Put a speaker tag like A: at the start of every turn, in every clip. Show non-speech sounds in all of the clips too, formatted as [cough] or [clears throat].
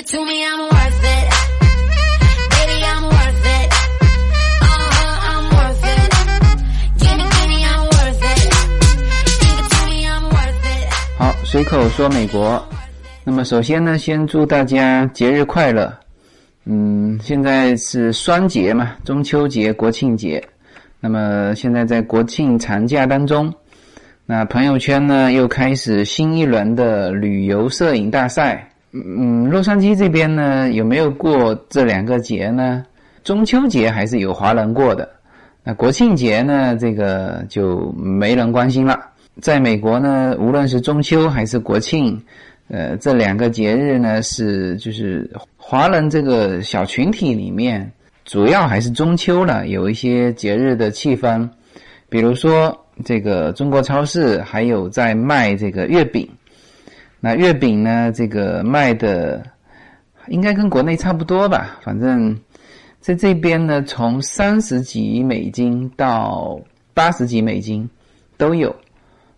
A: give it to me, I'm worth it.
B: 好，随口说美国。那么首先呢，先祝大家节日快乐。嗯，现在是双节嘛，中秋节、国庆节。那么现在在国庆长假当中，那朋友圈呢又开始新一轮的旅游摄影大赛。嗯，洛杉矶这边呢有没有过这两个节呢？中秋节还是有华人过的，那国庆节呢这个就没人关心了。在美国呢，无论是中秋还是国庆，呃，这两个节日呢是就是华人这个小群体里面。主要还是中秋了，有一些节日的气氛，比如说这个中国超市还有在卖这个月饼，那月饼呢，这个卖的应该跟国内差不多吧，反正在这边呢，从三十几美金到八十几美金都有。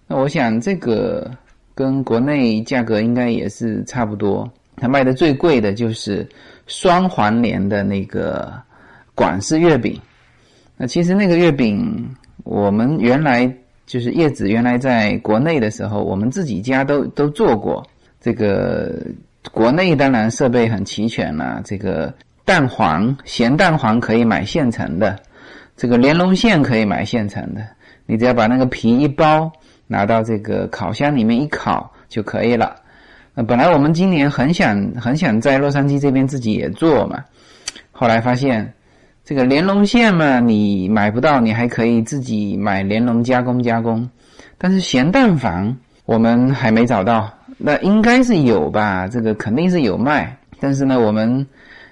B: 那我想这个跟国内价格应该也是差不多。它卖的最贵的就是双黄连的那个。广式月饼，那其实那个月饼，我们原来就是叶子，原来在国内的时候，我们自己家都都做过。这个国内当然设备很齐全了，这个蛋黄咸蛋黄可以买现成的，这个莲蓉馅可以买现成的，你只要把那个皮一包，拿到这个烤箱里面一烤就可以了。那本来我们今年很想很想在洛杉矶这边自己也做嘛，后来发现。这个莲蓉馅嘛，你买不到，你还可以自己买莲蓉加工加工。但是咸蛋黄我们还没找到，那应该是有吧？这个肯定是有卖，但是呢，我们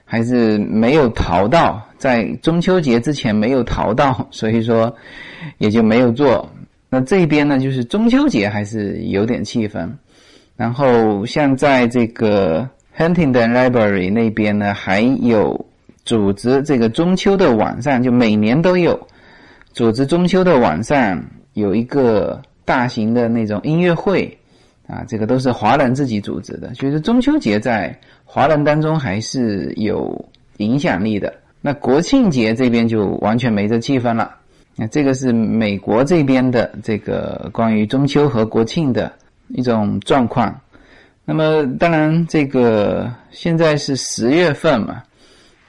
B: 还是没有淘到，在中秋节之前没有淘到，所以说也就没有做。那这边呢，就是中秋节还是有点气氛。然后像在这个 Huntington Library 那边呢，还有。组织这个中秋的晚上，就每年都有组织中秋的晚上有一个大型的那种音乐会啊，这个都是华人自己组织的。所以说中秋节在华人当中还是有影响力的。那国庆节这边就完全没这气氛了。那这个是美国这边的这个关于中秋和国庆的一种状况。那么当然，这个现在是十月份嘛。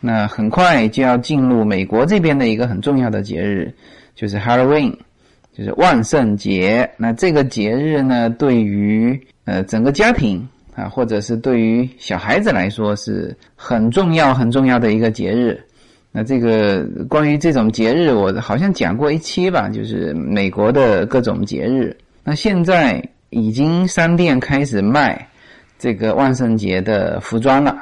B: 那很快就要进入美国这边的一个很重要的节日，就是 Halloween，就是万圣节。那这个节日呢，对于呃整个家庭啊，或者是对于小孩子来说，是很重要很重要的一个节日。那这个关于这种节日，我好像讲过一期吧，就是美国的各种节日。那现在已经商店开始卖这个万圣节的服装了。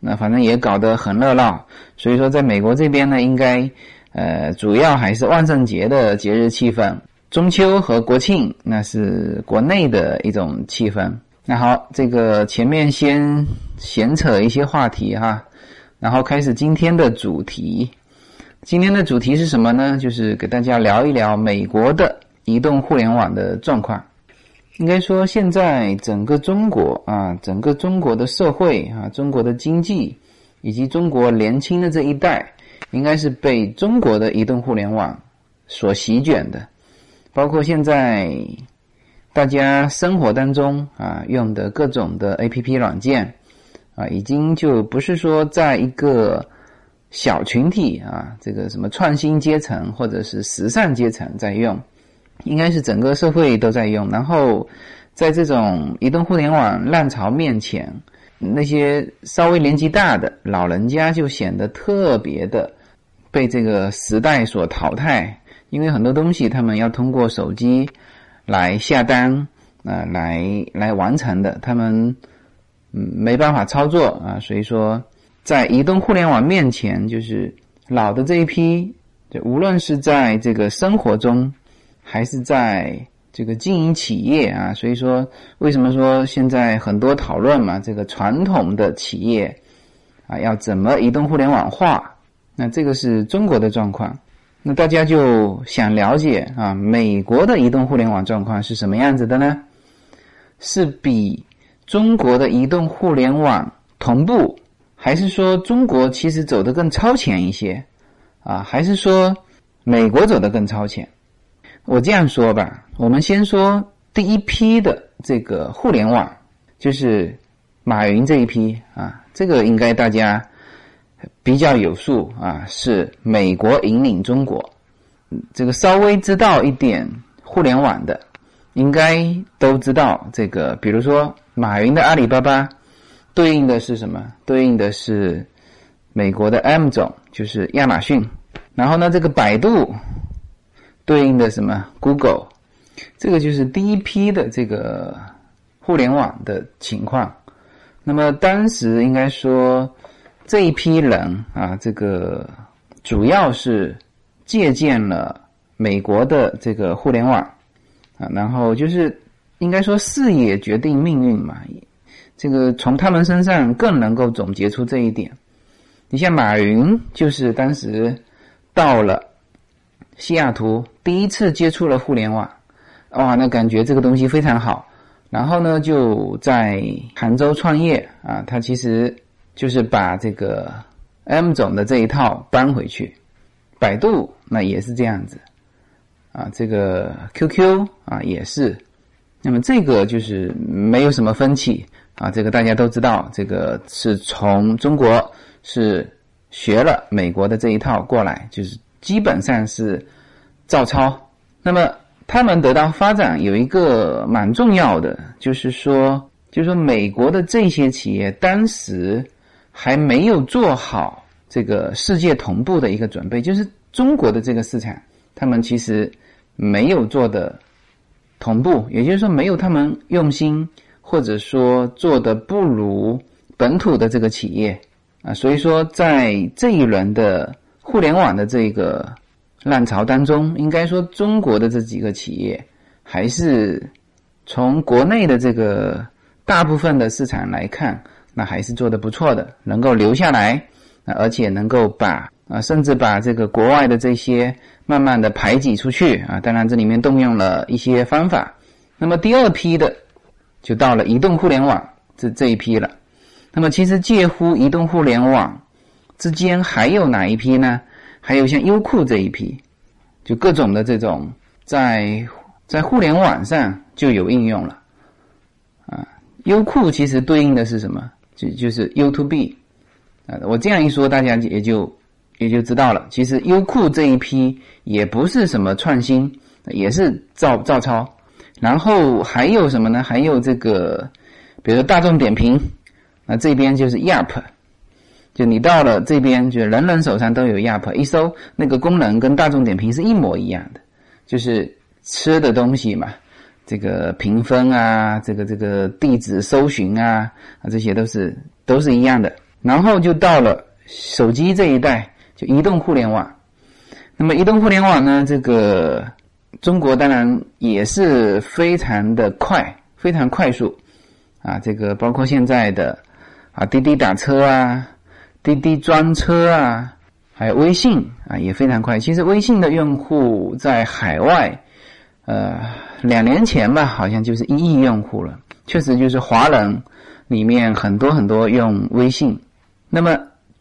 B: 那反正也搞得很热闹，所以说在美国这边呢，应该，呃，主要还是万圣节的节日气氛，中秋和国庆那是国内的一种气氛。那好，这个前面先闲扯一些话题哈，然后开始今天的主题。今天的主题是什么呢？就是给大家聊一聊美国的移动互联网的状况。应该说，现在整个中国啊，整个中国的社会啊，中国的经济，以及中国年轻的这一代，应该是被中国的移动互联网所席卷的。包括现在大家生活当中啊用的各种的 A P P 软件啊，已经就不是说在一个小群体啊，这个什么创新阶层或者是时尚阶层在用。应该是整个社会都在用，然后在这种移动互联网浪潮面前，那些稍微年纪大的老人家就显得特别的被这个时代所淘汰，因为很多东西他们要通过手机来下单啊，来来完成的，他们嗯没办法操作啊，所以说在移动互联网面前，就是老的这一批，就无论是在这个生活中。还是在这个经营企业啊，所以说为什么说现在很多讨论嘛？这个传统的企业啊，要怎么移动互联网化？那这个是中国的状况，那大家就想了解啊，美国的移动互联网状况是什么样子的呢？是比中国的移动互联网同步，还是说中国其实走得更超前一些啊？还是说美国走得更超前？我这样说吧，我们先说第一批的这个互联网，就是马云这一批啊，这个应该大家比较有数啊，是美国引领中国，这个稍微知道一点互联网的，应该都知道这个，比如说马云的阿里巴巴。对应的是什么？对应的是美国的 M 总，就是亚马逊。然后呢，这个百度对应的什么？Google。这个就是第一批的这个互联网的情况。那么当时应该说这一批人啊，这个主要是借鉴了美国的这个互联网啊，然后就是应该说视野决定命运嘛。这个从他们身上更能够总结出这一点。你像马云，就是当时到了西雅图，第一次接触了互联网，哇，那感觉这个东西非常好。然后呢，就在杭州创业啊，他其实就是把这个 M 总的这一套搬回去。百度那也是这样子啊，这个 QQ 啊也是。那么这个就是没有什么分歧。啊，这个大家都知道，这个是从中国是学了美国的这一套过来，就是基本上是照抄。那么他们得到发展有一个蛮重要的，就是说，就是说美国的这些企业当时还没有做好这个世界同步的一个准备，就是中国的这个市场，他们其实没有做的同步，也就是说没有他们用心。或者说做的不如本土的这个企业啊，所以说在这一轮的互联网的这个浪潮当中，应该说中国的这几个企业还是从国内的这个大部分的市场来看，那还是做的不错的，能够留下来啊，而且能够把啊，甚至把这个国外的这些慢慢的排挤出去啊。当然这里面动用了一些方法。那么第二批的。就到了移动互联网这这一批了，那么其实介乎移动互联网之间还有哪一批呢？还有像优酷这一批，就各种的这种在在互联网上就有应用了，啊，优酷其实对应的是什么？就就是 U to B，啊，我这样一说，大家也就也就知道了。其实优酷这一批也不是什么创新，也是照照抄。然后还有什么呢？还有这个，比如说大众点评，那这边就是 Yap，就你到了这边，就人人手上都有 Yap，一搜那个功能跟大众点评是一模一样的，就是吃的东西嘛，这个评分啊，这个这个地址搜寻啊，啊这些都是都是一样的。然后就到了手机这一代，就移动互联网。那么移动互联网呢，这个。中国当然也是非常的快，非常快速，啊，这个包括现在的啊滴滴打车啊，滴滴专车啊，还有微信啊也非常快。其实微信的用户在海外，呃，两年前吧，好像就是一亿用户了，确实就是华人里面很多很多用微信。那么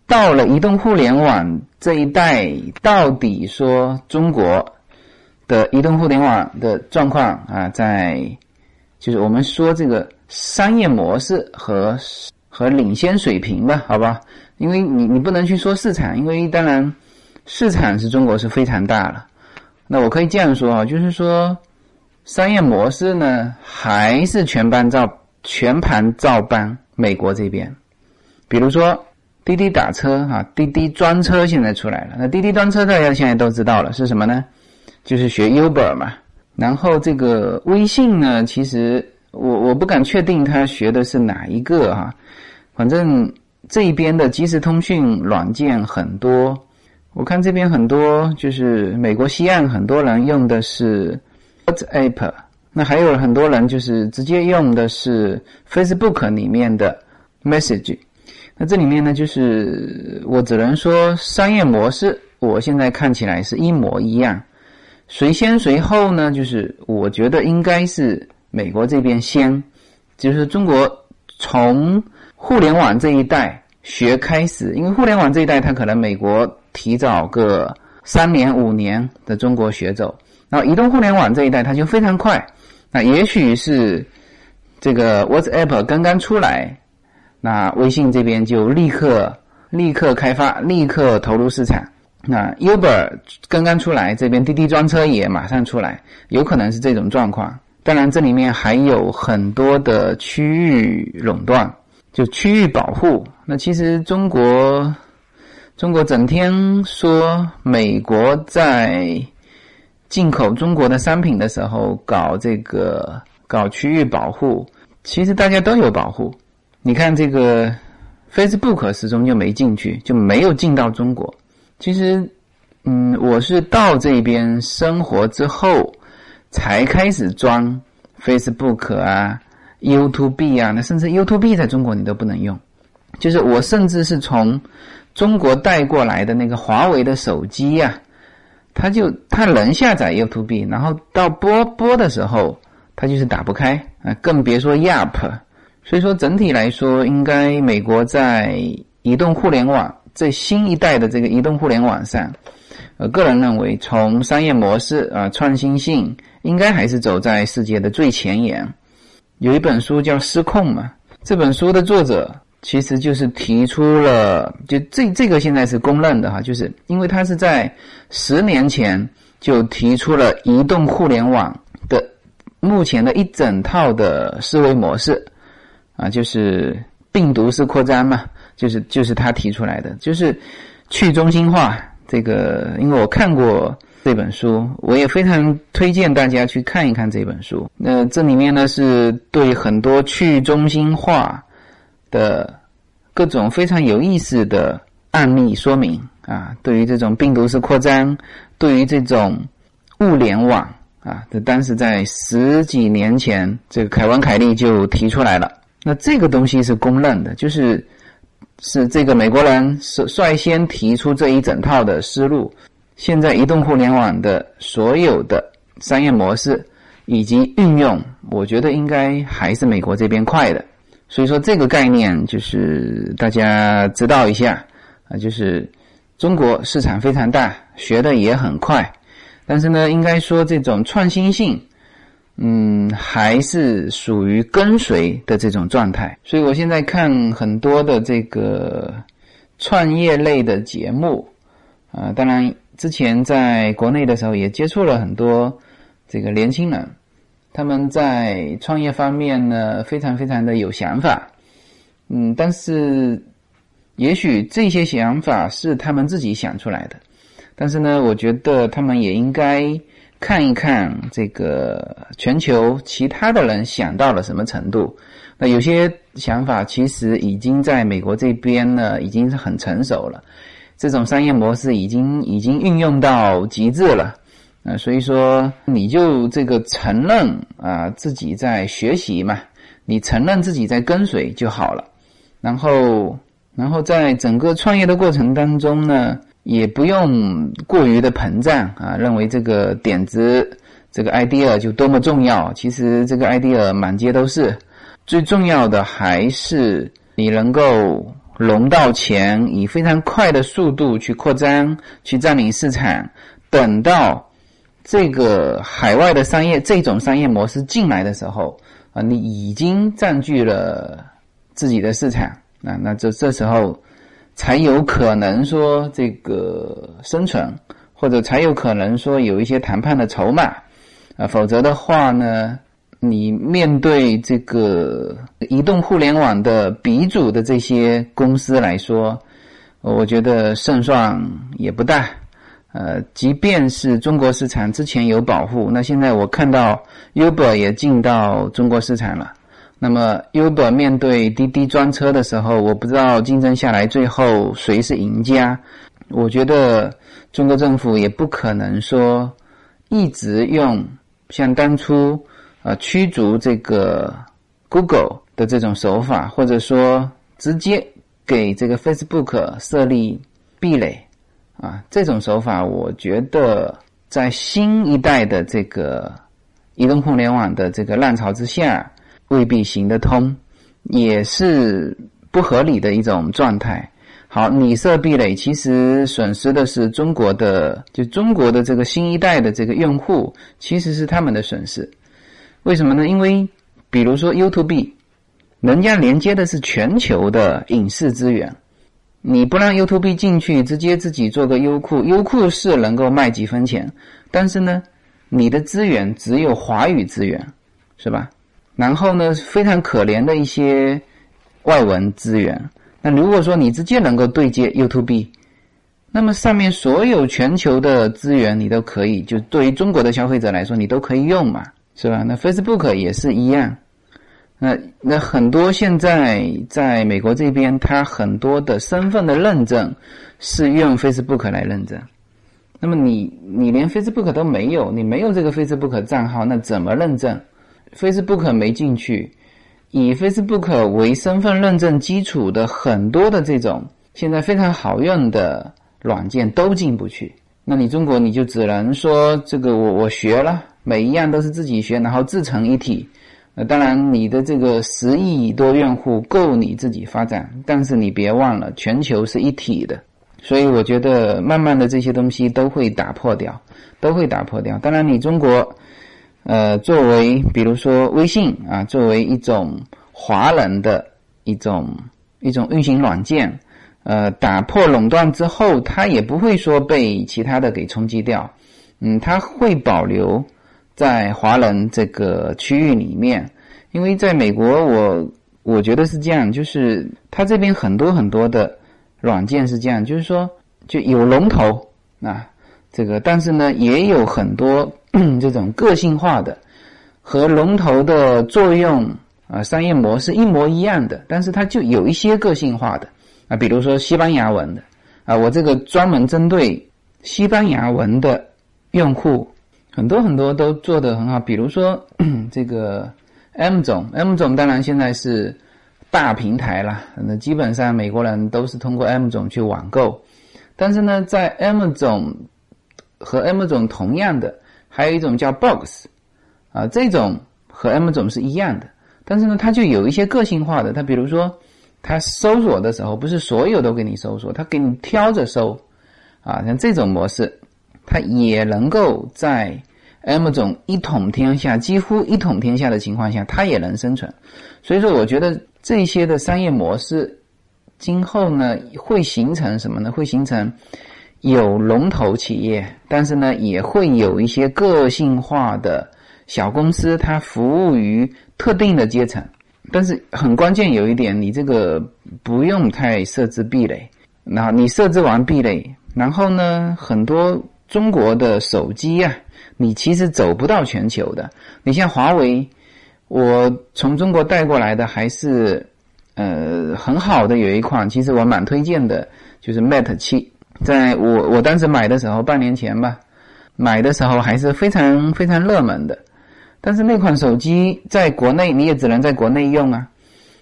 B: 到了移动互联网这一代，到底说中国？的移动互联网的状况啊，在就是我们说这个商业模式和和领先水平吧，好吧？因为你你不能去说市场，因为当然市场是中国是非常大了。那我可以这样说啊，就是说商业模式呢，还是全班照全盘照搬美国这边。比如说滴滴打车啊，滴滴专车现在出来了，那滴滴专车大家现在都知道了是什么呢？就是学 Uber 嘛，然后这个微信呢，其实我我不敢确定他学的是哪一个哈，反正这一边的即时通讯软件很多，我看这边很多就是美国西岸很多人用的是 WhatsApp，那还有很多人就是直接用的是 Facebook 里面的 Message，那这里面呢，就是我只能说商业模式，我现在看起来是一模一样。谁先谁后呢？就是我觉得应该是美国这边先，就是中国从互联网这一代学开始，因为互联网这一代，它可能美国提早个三年五年的中国学走，然后移动互联网这一代，它就非常快。那也许是这个 WhatsApp 刚刚出来，那微信这边就立刻立刻开发，立刻投入市场。那 Uber 刚刚出来，这边滴滴专车也马上出来，有可能是这种状况。当然，这里面还有很多的区域垄断，就区域保护。那其实中国，中国整天说美国在进口中国的商品的时候搞这个搞区域保护，其实大家都有保护。你看这个 Facebook 始终就没进去，就没有进到中国。其实，嗯，我是到这边生活之后。才开始装 Facebook 啊、YouTube 啊，那甚至 YouTube 在中国你都不能用。就是我甚至是从中国带过来的那个华为的手机呀，它就它能下载 YouTube，然后到播播的时候，它就是打不开啊，更别说 Yap。所以说整体来说，应该美国在移动互联网这新一代的这个移动互联网上，我个人认为从商业模式啊创新性。应该还是走在世界的最前沿。有一本书叫《失控》嘛，这本书的作者其实就是提出了，就这这个现在是公认的哈，就是因为他是在十年前就提出了移动互联网的目前的一整套的思维模式啊，就是病毒式扩张嘛，就是就是他提出来的，就是去中心化。这个因为我看过。这本书我也非常推荐大家去看一看这本书。那这里面呢是对很多去中心化的各种非常有意思的案例说明啊，对于这种病毒式扩张，对于这种物联网啊，这当时在十几年前，这个凯文凯利就提出来了。那这个东西是公认的，就是是这个美国人率率先提出这一整套的思路。现在移动互联网的所有的商业模式以及运用，我觉得应该还是美国这边快的。所以说这个概念就是大家知道一下啊，就是中国市场非常大，学的也很快，但是呢，应该说这种创新性，嗯，还是属于跟随的这种状态。所以我现在看很多的这个创业类的节目啊，当然。之前在国内的时候也接触了很多这个年轻人，他们在创业方面呢非常非常的有想法，嗯，但是也许这些想法是他们自己想出来的，但是呢，我觉得他们也应该看一看这个全球其他的人想到了什么程度。那有些想法其实已经在美国这边呢已经是很成熟了。这种商业模式已经已经运用到极致了，啊，所以说你就这个承认啊自己在学习嘛，你承认自己在跟随就好了，然后然后在整个创业的过程当中呢，也不用过于的膨胀啊，认为这个点子这个 idea 就多么重要，其实这个 idea 满街都是，最重要的还是你能够。融到钱，以非常快的速度去扩张、去占领市场。等到这个海外的商业这种商业模式进来的时候，啊，你已经占据了自己的市场啊，那这这时候才有可能说这个生存，或者才有可能说有一些谈判的筹码啊，否则的话呢？你面对这个移动互联网的鼻祖的这些公司来说，我觉得胜算也不大。呃，即便是中国市场之前有保护，那现在我看到 Uber 也进到中国市场了。那么 Uber 面对滴滴专车的时候，我不知道竞争下来最后谁是赢家。我觉得中国政府也不可能说一直用像当初。啊，驱逐这个 Google 的这种手法，或者说直接给这个 Facebook 设立壁垒啊，这种手法，我觉得在新一代的这个移动互联网的这个浪潮之下，未必行得通，也是不合理的一种状态。好，你设壁垒，其实损失的是中国的，就中国的这个新一代的这个用户，其实是他们的损失。为什么呢？因为比如说 YouTube，人家连接的是全球的影视资源，你不让 YouTube 进去，直接自己做个优酷，优酷是能够卖几分钱，但是呢，你的资源只有华语资源，是吧？然后呢，非常可怜的一些外文资源。那如果说你直接能够对接 YouTube，那么上面所有全球的资源你都可以，就对于中国的消费者来说，你都可以用嘛，是吧？那 Facebook 也是一样。那那很多现在在美国这边，它很多的身份的认证是用 Facebook 来认证。那么你你连 Facebook 都没有，你没有这个 Facebook 账号，那怎么认证？Facebook 没进去。以 Facebook 为身份认证基础的很多的这种现在非常好用的软件都进不去。那你中国你就只能说这个我我学了，每一样都是自己学，然后自成一体。呃，当然你的这个十亿多用户够你自己发展，但是你别忘了全球是一体的。所以我觉得慢慢的这些东西都会打破掉，都会打破掉。当然你中国。呃，作为比如说微信啊，作为一种华人的一种一种运行软件，呃，打破垄断之后，它也不会说被其他的给冲击掉，嗯，它会保留在华人这个区域里面，因为在美国，我我觉得是这样，就是它这边很多很多的软件是这样，就是说就有龙头啊，这个，但是呢，也有很多。[clears throat] 这种个性化的和龙头的作用啊，商业模式一模一样的，但是它就有一些个性化的啊，比如说西班牙文的啊，我这个专门针对西班牙文的用户，很多很多都做得很好。比如说 [clears throat] 这个 M 总，M 总当然现在是大平台了，那基本上美国人都是通过 M 总去网购，但是呢，在 M 总和 M 总同样的。还有一种叫 Box，啊，这种和 M 总是一样的，但是呢，它就有一些个性化的。它比如说，它搜索的时候不是所有都给你搜索，它给你挑着搜，啊，像这种模式，它也能够在 M 总一统天下、几乎一统天下的情况下，它也能生存。所以说，我觉得这些的商业模式，今后呢会形成什么呢？会形成。有龙头企业，但是呢，也会有一些个性化的小公司，它服务于特定的阶层。但是很关键有一点，你这个不用太设置壁垒。那你设置完壁垒，然后呢，很多中国的手机啊，你其实走不到全球的。你像华为，我从中国带过来的还是呃很好的，有一款，其实我蛮推荐的，就是 Mate 七。在我我当时买的时候，半年前吧，买的时候还是非常非常热门的。但是那款手机在国内你也只能在国内用啊。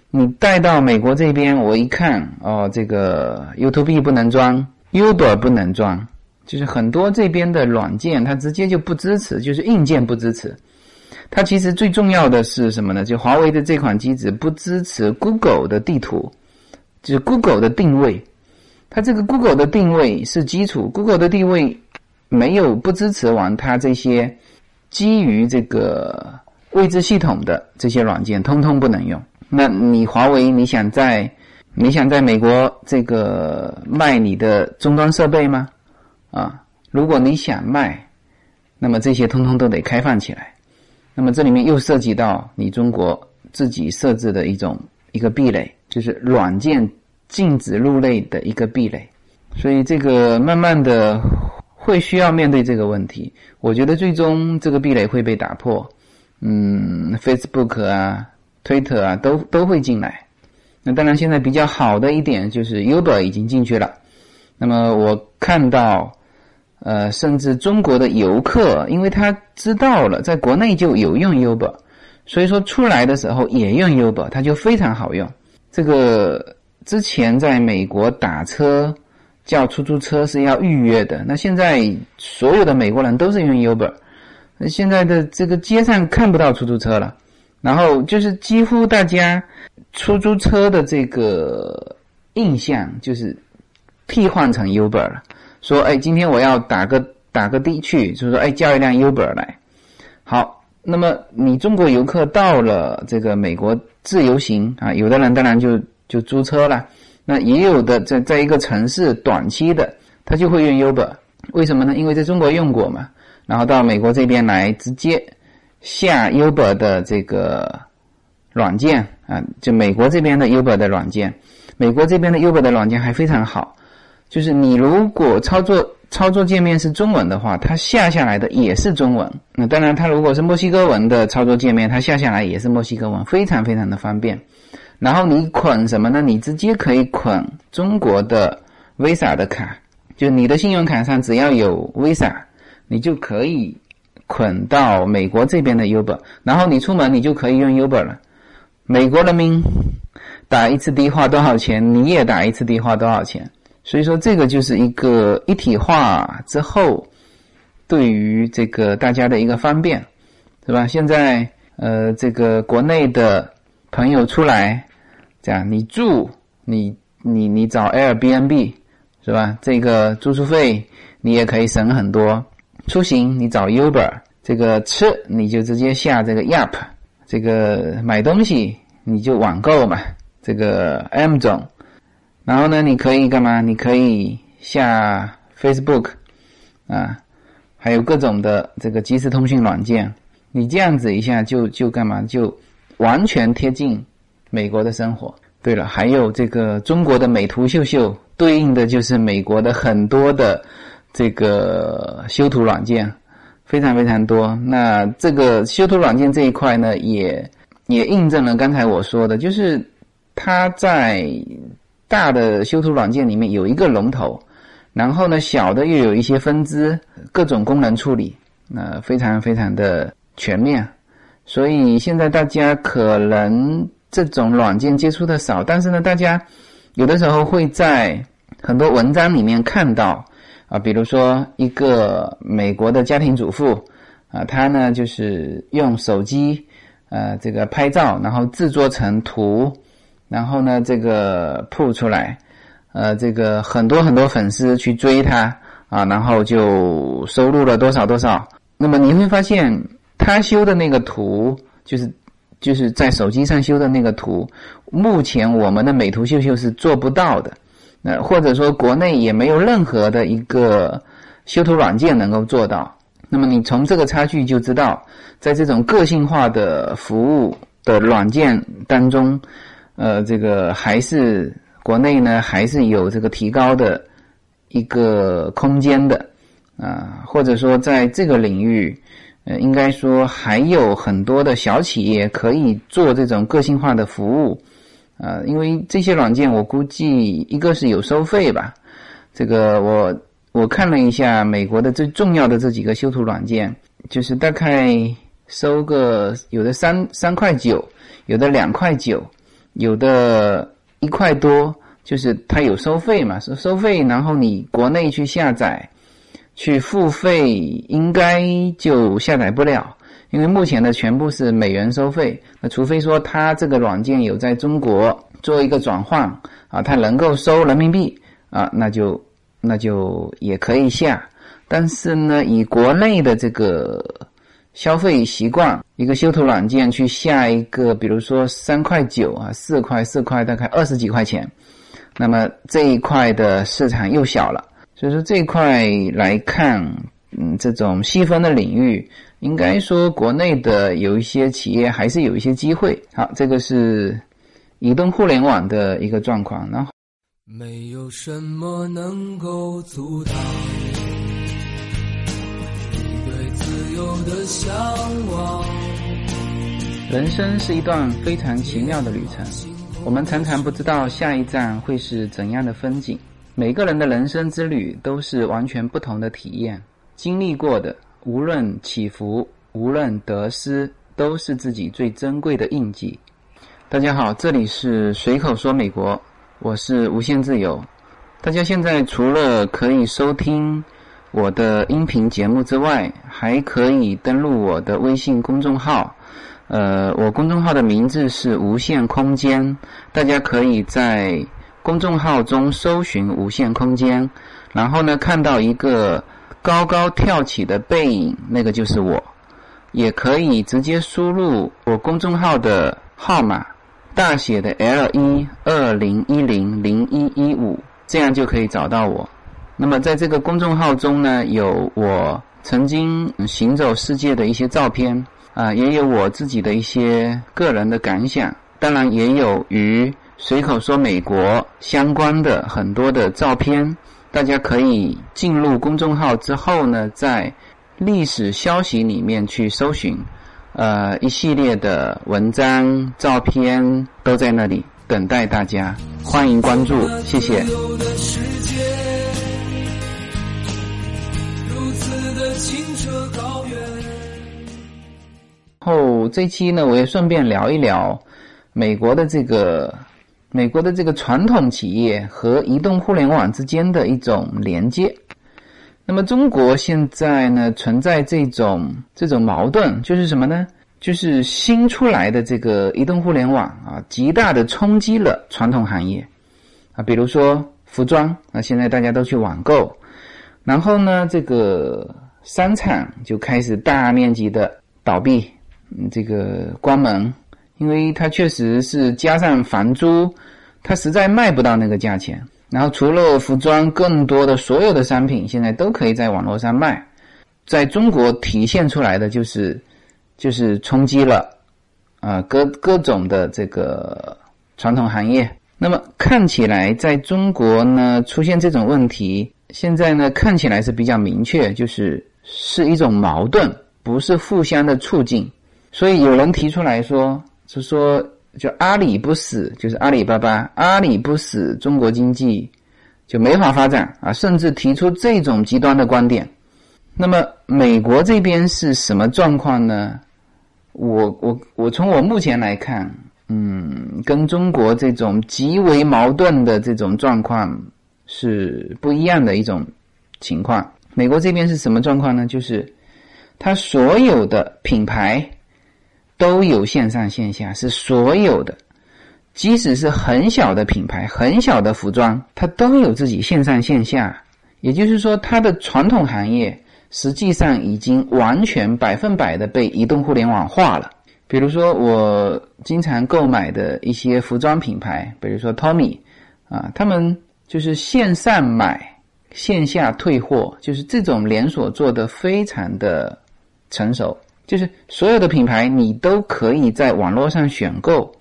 B: 你带到美国这边，我一看哦，这个 YouTube 不能装，Uber 不能装，就是很多这边的软件它直接就不支持，就是硬件不支持。它其实最重要的是什么呢？就华为的这款机子不支持 Google 的地图，就是 Google 的定位。它这个 Google 的定位是基础，Google 的定位没有不支持完它这些基于这个位置系统的这些软件，通通不能用。那你华为你想在你想在美国这个卖你的终端设备吗？啊，如果你想卖，那么这些通通都得开放起来。那么这里面又涉及到你中国自己设置的一种一个壁垒，就是软件。禁止入内的一个壁垒，所以这个慢慢的会需要面对这个问题。我觉得最终这个壁垒会被打破。嗯，Facebook 啊、Twitter 啊都都会进来。那当然，现在比较好的一点就是 Uber 已经进去了。那么我看到，呃，甚至中国的游客，因为他知道了在国内就有用 Uber，所以说出来的时候也用 Uber，它就非常好用。这个。之前在美国打车叫出租车是要预约的，那现在所有的美国人都是用 Uber，那现在的这个街上看不到出租车了，然后就是几乎大家出租车的这个印象就是替换成 Uber 了。说，哎，今天我要打个打个的去，就是说，哎，叫一辆 Uber 来。好，那么你中国游客到了这个美国自由行啊，有的人当然就就租车了。那也有的在在一个城市短期的，他就会用 Uber。为什么呢？因为在中国用过嘛，然后到美国这边来直接下 Uber 的这个软件啊，就美国这边的 Uber 的软件，美国这边的 Uber 的软件还非常好，就是你如果操作操作界面是中文的话，它下下来的也是中文。那当然，它如果是墨西哥文的操作界面，它下下来也是墨西哥文，非常非常的方便。然后你捆什么呢？你直接可以捆中国的 Visa 的卡。就你的信用卡上只要有 Visa，你就可以捆到美国这边的 Uber，然后你出门你就可以用 Uber 了。美国人民打一次的花多少钱，你也打一次的花多少钱。所以说这个就是一个一体化之后，对于这个大家的一个方便，是吧？现在呃，这个国内的朋友出来，这样你住你你你找 Airbnb。是吧？这个住宿费你也可以省很多。出行你找 Uber，这个吃你就直接下这个 Yap，这个买东西你就网购嘛，这个 M 总。然后呢，你可以干嘛？你可以下 Facebook 啊，还有各种的这个即时通讯软件。你这样子一下就就干嘛？就完全贴近美国的生活。对了，还有这个中国的美图秀秀。对应的就是美国的很多的这个修图软件，非常非常多。那这个修图软件这一块呢，也也印证了刚才我说的，就是它在大的修图软件里面有一个龙头，然后呢小的又有一些分支，各种功能处理，那非常非常的全面。所以现在大家可能这种软件接触的少，但是呢，大家。有的时候会在很多文章里面看到啊，比如说一个美国的家庭主妇啊，她呢就是用手机呃这个拍照，然后制作成图，然后呢这个铺出来，呃这个很多很多粉丝去追他啊，然后就收入了多少多少。那么你会发现，他修的那个图就是。就是在手机上修的那个图，目前我们的美图秀秀是做不到的，那或者说国内也没有任何的一个修图软件能够做到。那么你从这个差距就知道，在这种个性化的服务的软件当中，呃，这个还是国内呢还是有这个提高的一个空间的啊，或者说在这个领域。呃，应该说还有很多的小企业可以做这种个性化的服务，啊，因为这些软件我估计一个是有收费吧，这个我我看了一下美国的最重要的这几个修图软件，就是大概收个有的三三块九，有的两块九，有的一块多，就是它有收费嘛，收收费，然后你国内去下载。去付费应该就下载不了，因为目前的全部是美元收费。那除非说它这个软件有在中国做一个转换啊，它能够收人民币啊，那就那就也可以下。但是呢，以国内的这个消费习惯，一个修图软件去下一个，比如说三块九啊，四块四块，大概二十几块钱，那么这一块的市场又小了。所以说这一块来看，嗯，这种细分的领域，应该说国内的有一些企业还是有一些机会。好，这个是移动互联网的一个状况。然后，没有什么能够阻挡的向往。人生是一段非常奇妙的旅程，我们常常不知道下一站会是怎样的风景。每个人的人生之旅都是完全不同的体验，经历过的无论起伏，无论得失，都是自己最珍贵的印记。大家好，这里是随口说美国，我是无限自由。大家现在除了可以收听我的音频节目之外，还可以登录我的微信公众号。呃，我公众号的名字是无限空间，大家可以在公众号中搜寻“无限空间”，然后呢，看到一个高高跳起的背影，那个就是我。也可以直接输入我公众号的号码，大写的 L 一二零一零零一一五，这样就可以找到我。那么在这个公众号中呢，有我曾经行走世界的一些照片啊，也有我自己的一些个人的感想，当然也有与随口说美国相关的很多的照片。大家可以进入公众号之后呢，在历史消息里面去搜寻，呃，一系列的文章、照片都在那里等待大家，欢迎关注，谢谢。清澈高原后这期呢，我也顺便聊一聊美国的这个美国的这个传统企业和移动互联网之间的一种连接。那么中国现在呢存在这种这种矛盾，就是什么呢？就是新出来的这个移动互联网啊，极大的冲击了传统行业啊，比如说服装啊，现在大家都去网购，然后呢，这个商场就开始大面积的倒闭，嗯，这个关门，因为它确实是加上房租，它实在卖不到那个价钱。然后除了服装，更多的所有的商品现在都可以在网络上卖，在中国体现出来的就是就是冲击了啊各各种的这个传统行业。那么看起来在中国呢出现这种问题，现在呢看起来是比较明确，就是是一种矛盾，不是互相的促进。所以有人提出来说，是说。就阿里不死，就是阿里巴巴，阿里不死，中国经济就没法发展啊！甚至提出这种极端的观点。那么美国这边是什么状况呢？我我我从我目前来看，嗯，跟中国这种极为矛盾的这种状况是不一样的一种情况。美国这边是什么状况呢？就是它所有的品牌。都有线上线下，是所有的，即使是很小的品牌、很小的服装，它都有自己线上线下。也就是说，它的传统行业实际上已经完全百分百的被移动互联网化了。比如说，我经常购买的一些服装品牌，比如说 Tommy，啊，他们就是线上买、线下退货，就是这种连锁做的非常的成熟。就是所有的品牌，你都可以在网络上选购，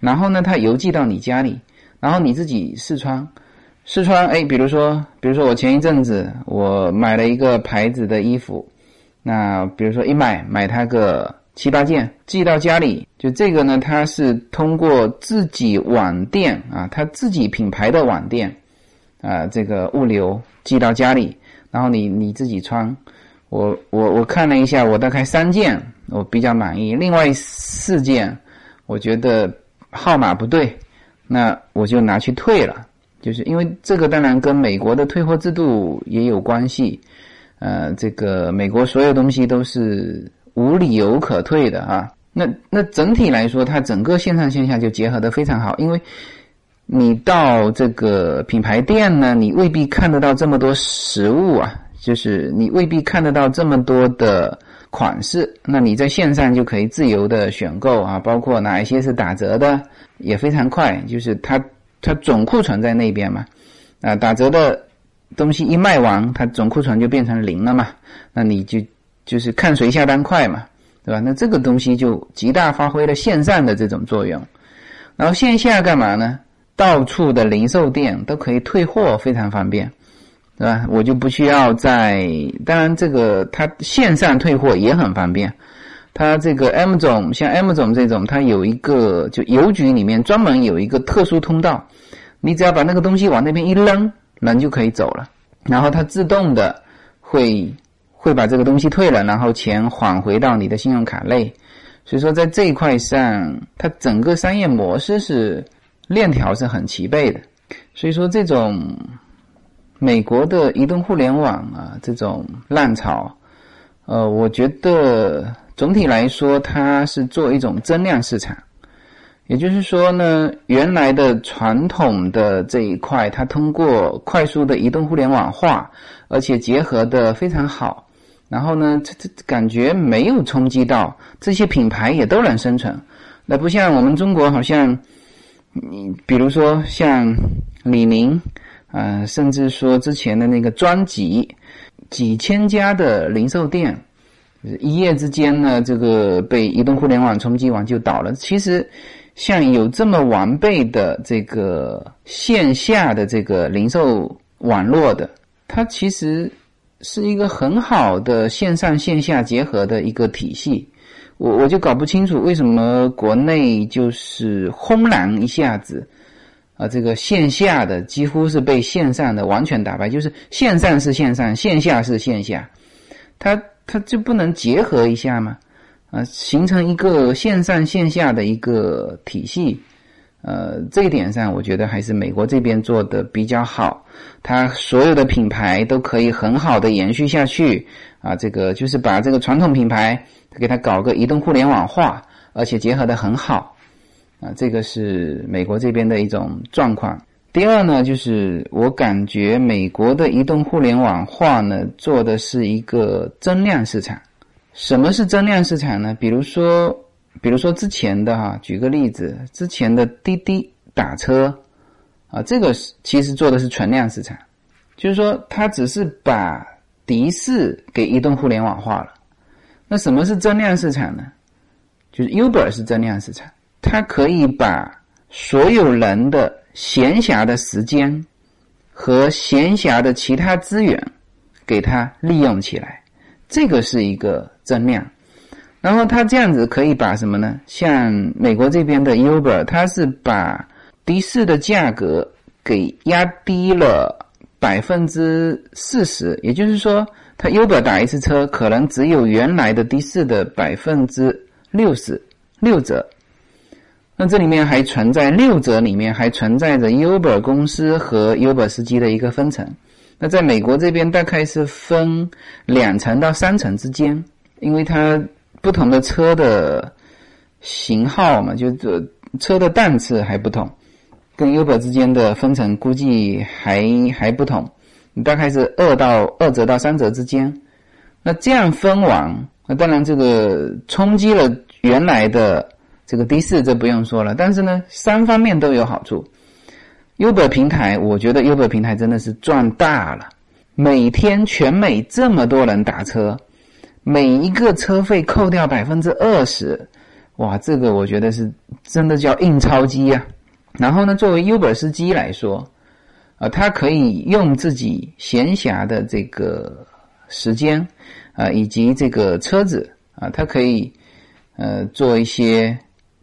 B: 然后呢，它邮寄到你家里，然后你自己试穿，试穿。哎，比如说，比如说我前一阵子我买了一个牌子的衣服，那比如说一买买它个七八件，寄到家里，就这个呢，它是通过自己网店啊，它自己品牌的网店啊，这个物流寄到家里，然后你你自己穿。我我我看了一下，我大概三件我比较满意，另外四件我觉得号码不对，那我就拿去退了。就是因为这个当然跟美国的退货制度也有关系，呃，这个美国所有东西都是无理由可退的啊。那那整体来说，它整个线上线下就结合的非常好，因为你到这个品牌店呢，你未必看得到这么多实物啊。就是你未必看得到这么多的款式，那你在线上就可以自由的选购啊，包括哪一些是打折的，也非常快。就是它它总库存在那边嘛，啊，打折的东西一卖完，它总库存就变成零了嘛，那你就就是看谁下单快嘛，对吧？那这个东西就极大发挥了线上的这种作用，然后线下干嘛呢？到处的零售店都可以退货，非常方便。对吧？我就不需要在，当然这个它线上退货也很方便。它这个 M 总像 M 总这种，它有一个就邮局里面专门有一个特殊通道，你只要把那个东西往那边一扔，人就可以走了。然后它自动的会会把这个东西退了，然后钱返回到你的信用卡内。所以说在这一块上，它整个商业模式是链条是很齐备的。所以说这种。美国的移动互联网啊这种浪潮，呃，我觉得总体来说它是做一种增量市场。也就是说呢，原来的传统的这一块，它通过快速的移动互联网化，而且结合的非常好，然后呢，这这感觉没有冲击到这些品牌也都能生存。那不像我们中国，好像你比如说像李宁啊，甚至说之前的那个专辑，几千家的零售店，一夜之间呢，这个被移动互联网冲击完就倒了。其实。像有这么完备的这个线下的这个零售网络的，它其实是一个很好的线上线下结合的一个体系。我我就搞不清楚为什么国内就是轰然一下子啊，这个线下的几乎是被线上的完全打败，就是线上是线上，线下是线下，它它就不能结合一下吗？啊，形成一个线上线下的一个体系，呃，这一点上我觉得还是美国这边做的比较好，它所有的品牌都可以很好的延续下去，啊，这个就是把这个传统品牌给它搞个移动互联网化，而且结合的很好，啊，这个是美国这边的一种状况。第二呢，就是我感觉美国的移动互联网化呢，做的是一个增量市场。什么是增量市场呢？比如说，比如说之前的哈，举个例子，之前的滴滴打车，啊，这个其实做的是存量市场，就是说它只是把的士给移动互联网化了。那什么是增量市场呢？就是 Uber 是增量市场，它可以把所有人的闲暇的时间和闲暇的其他资源给它利用起来。这个是一个增量，然后它这样子可以把什么呢？像美国这边的 Uber，它是把的士的价格给压低了百分之四十，也就是说，它 Uber 打一次车可能只有原来的的士的百分之六十六折。那这里面还存在六折里面还存在着 Uber 公司和 Uber 司机的一个分成。那在美国这边大概是分两层到三层之间，因为它不同的车的型号嘛，就这车的档次还不同，跟 Uber 之间的分成估计还还不同，大概是二到二折到三折之间。那这样分完，那当然这个冲击了原来的这个的士，这不用说了。但是呢，三方面都有好处。Uber 平台，我觉得 Uber 平台真的是赚大了。每天全美这么多人打车，每一个车费扣掉百分之二十，哇，这个我觉得是真的叫印钞机呀。然后呢，作为 Uber 司机来说，啊，他可以用自己闲暇的这个时间，啊，以及这个车子，啊，他可以呃做一些，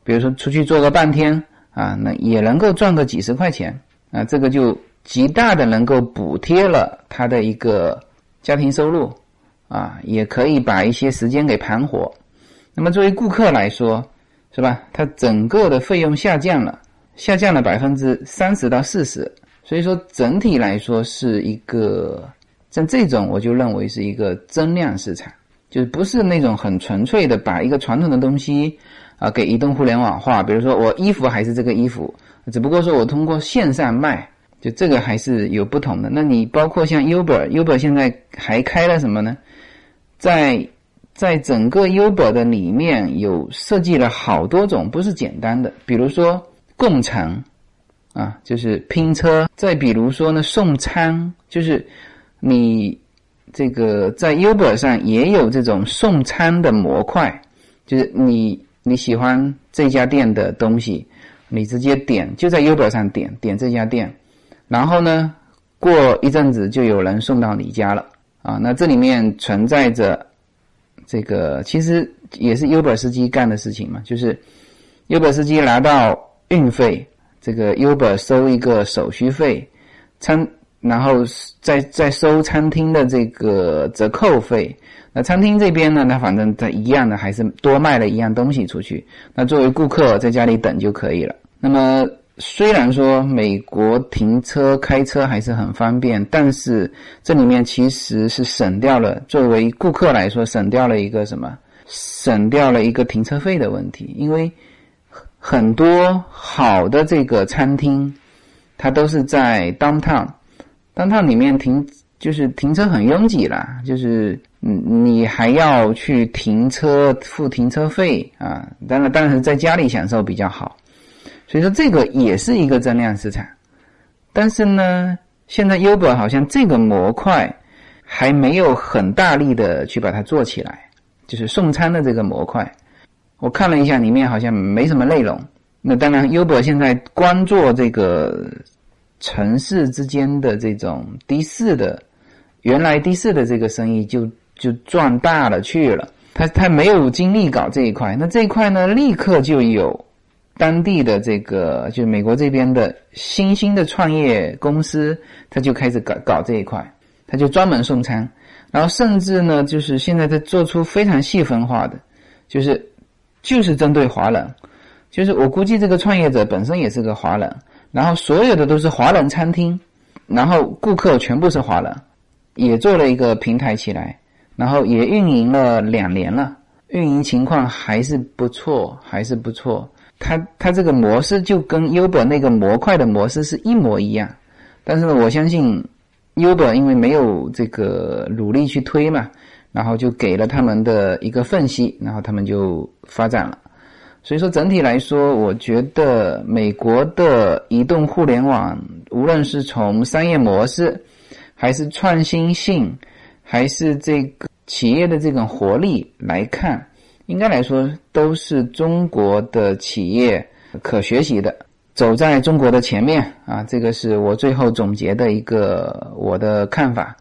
B: 比如说出去坐个半天。啊，那也能够赚个几十块钱啊，这个就极大的能够补贴了他的一个家庭收入啊，也可以把一些时间给盘活。那么作为顾客来说，是吧？他整个的费用下降了，下降了百分之三十到四十，所以说整体来说是一个像这种，我就认为是一个增量市场，就是不是那种很纯粹的把一个传统的东西。啊，给移动互联网化，比如说我衣服还是这个衣服，只不过说我通过线上卖，就这个还是有不同的。那你包括像 Uber，Uber 现在还开了什么呢？在在整个 Uber 的里面有设计了好多种，不是简单的，比如说共乘，啊，就是拼车；再比如说呢送餐，就是你这个在 Uber 上也有这种送餐的模块，就是你。你喜欢这家店的东西，你直接点，就在 Uber 上点点这家店，然后呢，过一阵子就有人送到你家了啊。那这里面存在着这个，其实也是 Uber 司机干的事情嘛，就是 Uber 司机拿到运费，这个 Uber 收一个手续费，餐，然后再再收餐厅的这个折扣费。那餐厅这边呢？那反正它一样的，还是多卖了一样东西出去。那作为顾客在家里等就可以了。那么虽然说美国停车开车还是很方便，但是这里面其实是省掉了作为顾客来说省掉了一个什么？省掉了一个停车费的问题，因为很多好的这个餐厅，它都是在 downtown，downtown 里面停就是停车很拥挤啦，就是嗯你还要去停车付停车费啊，当然当然是在家里享受比较好。所以说这个也是一个增量市场，但是呢，现在 Uber 好像这个模块还没有很大力的去把它做起来，就是送餐的这个模块，我看了一下里面好像没什么内容。那当然，Uber 现在光做这个城市之间的这种的士的，原来的士的这个生意就就赚大了去了，他他没有精力搞这一块，那这一块呢，立刻就有。当地的这个，就美国这边的新兴的创业公司，他就开始搞搞这一块，他就专门送餐，然后甚至呢，就是现在在做出非常细分化的，就是就是针对华人，就是我估计这个创业者本身也是个华人，然后所有的都是华人餐厅，然后顾客全部是华人，也做了一个平台起来，然后也运营了两年了，运营情况还是不错，还是不错。它它这个模式就跟 Uber 那个模块的模式是一模一样，但是呢，我相信 Uber 因为没有这个努力去推嘛，然后就给了他们的一个缝隙，然后他们就发展了。所以说整体来说，我觉得美国的移动互联网，无论是从商业模式，还是创新性，还是这个企业的这种活力来看。应该来说，都是中国的企业可学习的，走在中国的前面啊！这个是我最后总结的一个我的看法。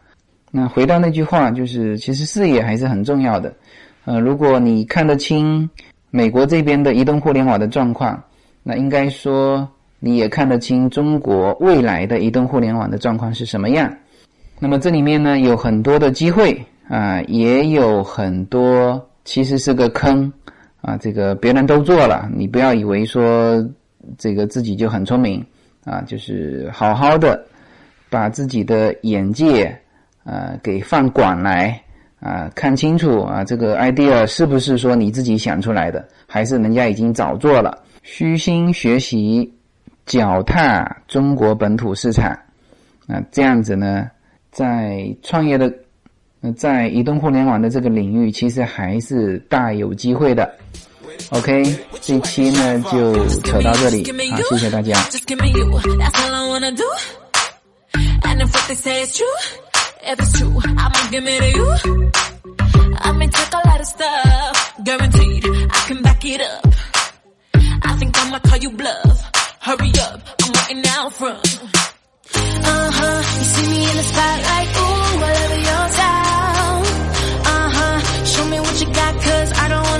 B: 那回到那句话，就是其实视野还是很重要的。呃，如果你看得清美国这边的移动互联网的状况，那应该说你也看得清中国未来的移动互联网的状况是什么样。那么这里面呢，有很多的机会啊，也有很多。其实是个坑啊！这个别人都做了，你不要以为说这个自己就很聪明啊！就是好好的把自己的眼界啊给放管来啊，看清楚啊，这个 idea 是不是说你自己想出来的，还是人家已经早做了？虚心学习，脚踏中国本土市场啊，这样子呢，在创业的。那在移动互联网的这个领域，其实还是大有机会的。OK，这期呢就扯到这里，好，谢谢大家。
A: if it's true, I'ma give it to you. I may take a lot of stuff, guaranteed, I can back it up. I think I'ma call you bluff, hurry up, I'm waiting out front. Uh-huh, you see me in the spotlight, ooh, whatever your style. Uh-huh, show me what you got, cause I don't